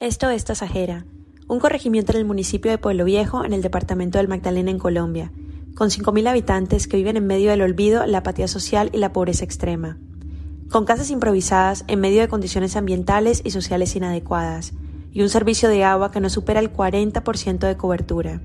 Esto es Tasajera, un corregimiento en el municipio de Pueblo Viejo, en el departamento del Magdalena, en Colombia, con 5.000 habitantes que viven en medio del olvido, la apatía social y la pobreza extrema. Con casas improvisadas en medio de condiciones ambientales y sociales inadecuadas, y un servicio de agua que no supera el 40% de cobertura.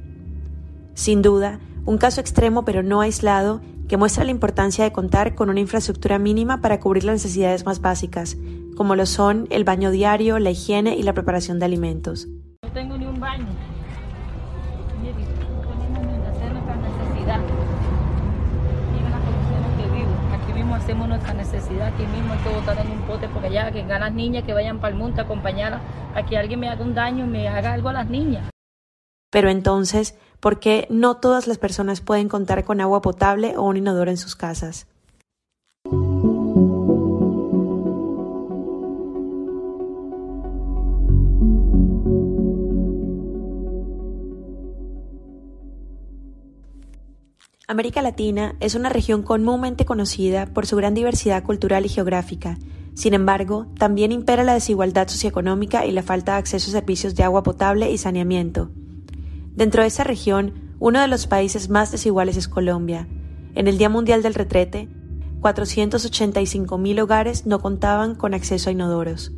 Sin duda, un caso extremo pero no aislado que muestra la importancia de contar con una infraestructura mínima para cubrir las necesidades más básicas, como lo son el baño diario, la higiene y la preparación de alimentos. No tengo ni un baño. Hacemos nuestra necesidad, aquí mismo que botar en un pote porque allá que a las niñas que vayan para el monte a acompañarlas, a que alguien me haga un daño, me haga algo a las niñas. Pero entonces, ¿por qué no todas las personas pueden contar con agua potable o un inodoro en sus casas? América Latina es una región comúnmente conocida por su gran diversidad cultural y geográfica. Sin embargo, también impera la desigualdad socioeconómica y la falta de acceso a servicios de agua potable y saneamiento. Dentro de esa región, uno de los países más desiguales es Colombia. En el Día Mundial del Retrete, 485.000 hogares no contaban con acceso a inodoros.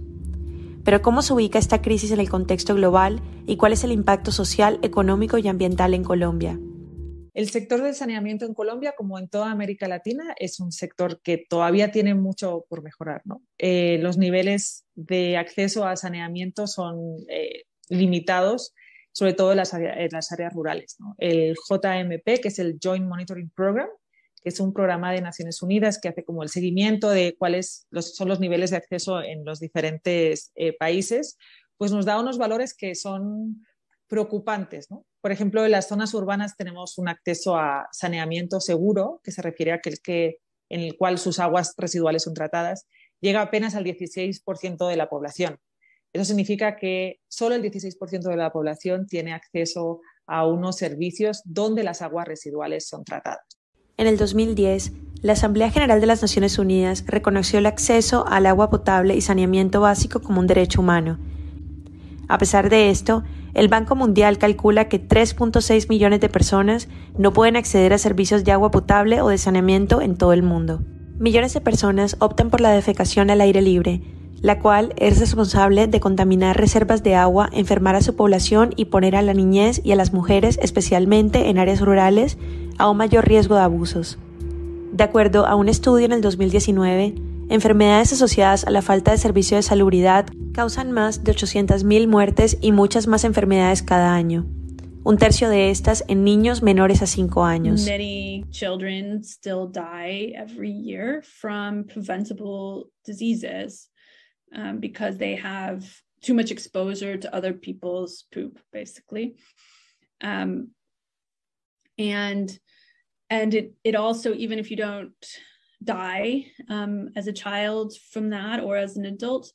Pero ¿cómo se ubica esta crisis en el contexto global y cuál es el impacto social, económico y ambiental en Colombia? El sector del saneamiento en Colombia, como en toda América Latina, es un sector que todavía tiene mucho por mejorar. Eh, los niveles de acceso a saneamiento son eh, limitados, sobre todo en las, áreas, rurales. El JMP, que es el Joint Monitoring Program, que es un programa de Naciones Unidas que hace como el seguimiento de cuáles son los niveles de acceso en los diferentes eh, países, pues nos da unos valores que son preocupantes. Por ejemplo, en las zonas urbanas tenemos un acceso a saneamiento seguro, que se refiere a aquel que, en el cual sus aguas residuales son tratadas, llega apenas al 16% de la población. Eso significa que solo el 16% de la población tiene acceso a unos servicios donde las aguas residuales son tratadas. En el 2010, la Asamblea General de las Naciones Unidas reconoció el acceso al agua potable y saneamiento básico como un derecho humano. A pesar de esto, el Banco Mundial calcula que 3.6 millones de personas no pueden acceder a servicios de agua potable o de saneamiento en todo el mundo. Millones de personas optan por la defecación al aire libre, la cual es responsable de contaminar reservas de agua, enfermar a su población y poner a la niñez y a las mujeres, especialmente en áreas rurales, a un mayor riesgo de abusos. De acuerdo a un estudio en el 2019, Enfermedades asociadas a la falta de servicio de salubridad causan más de 800.000 muertes y muchas más enfermedades cada año. Un tercio de estas en niños menores a 5 años. Many children still die every year from preventable diseases um, because they have too much exposure to other people's poop, basically. Um, and and it it also even if you don't die um, as a child from that or as an adult,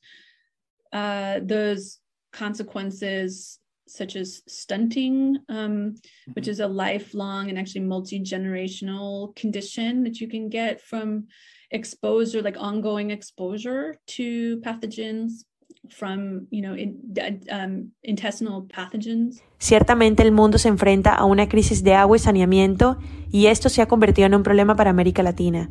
uh, those consequences such as stunting, um, which mm-hmm. is a lifelong and actually multi-generational condition that you can get from exposure, like ongoing exposure to pathogens from, you know, in, um, intestinal pathogens. Ciertamente el mundo se enfrenta a una crisis de agua y saneamiento y esto se ha convertido en un problema para América Latina.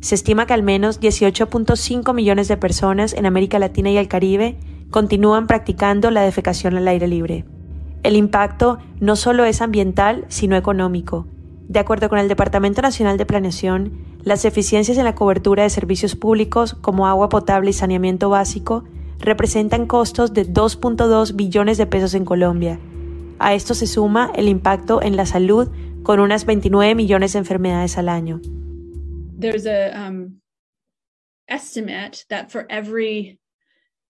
Se estima que al menos 18.5 millones de personas en América Latina y el Caribe continúan practicando la defecación al aire libre. El impacto no solo es ambiental, sino económico. De acuerdo con el Departamento Nacional de Planeación, las eficiencias en la cobertura de servicios públicos como agua potable y saneamiento básico representan costos de 2.2 billones de pesos en Colombia. A esto se suma el impacto en la salud con unas 29 millones de enfermedades al año.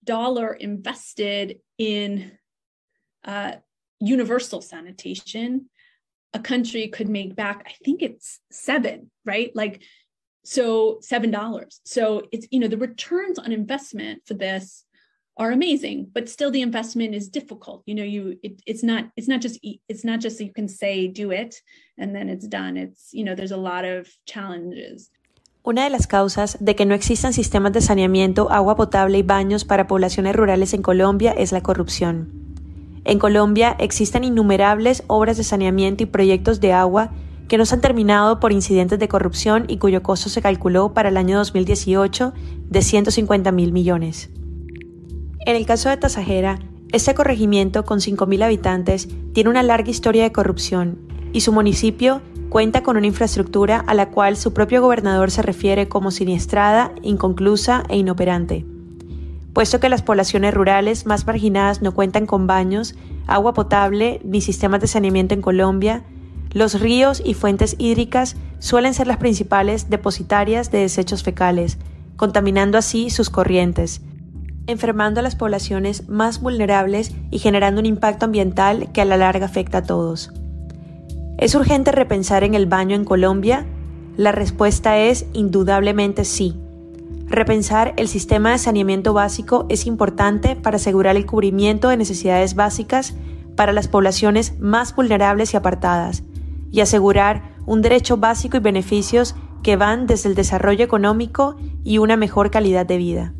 Dollar invested in uh, universal sanitation, a country could make back, I think it's seven, right? Like, so seven dollars. So it's, you know, the returns on investment for this are amazing but still the investment is difficult you know you it, it's not it's not just it's not just you can say do it and then it's done it's you know there's a lot of challenges Una de las causas de que no existan sistemas de saneamiento, agua potable y baños para poblaciones rurales en Colombia es la corrupción. En Colombia existen innumerables obras de saneamiento y proyectos de agua que no se han terminado por incidentes de corrupción y cuyo costo se calculó para el año 2018 de 150 mil millones. En el caso de Tasajera, este corregimiento con 5.000 habitantes tiene una larga historia de corrupción y su municipio cuenta con una infraestructura a la cual su propio gobernador se refiere como siniestrada, inconclusa e inoperante. Puesto que las poblaciones rurales más marginadas no cuentan con baños, agua potable ni sistemas de saneamiento en Colombia, los ríos y fuentes hídricas suelen ser las principales depositarias de desechos fecales, contaminando así sus corrientes, enfermando a las poblaciones más vulnerables y generando un impacto ambiental que a la larga afecta a todos. ¿Es urgente repensar en el baño en Colombia? La respuesta es indudablemente sí. Repensar el sistema de saneamiento básico es importante para asegurar el cubrimiento de necesidades básicas para las poblaciones más vulnerables y apartadas, y asegurar un derecho básico y beneficios que van desde el desarrollo económico y una mejor calidad de vida.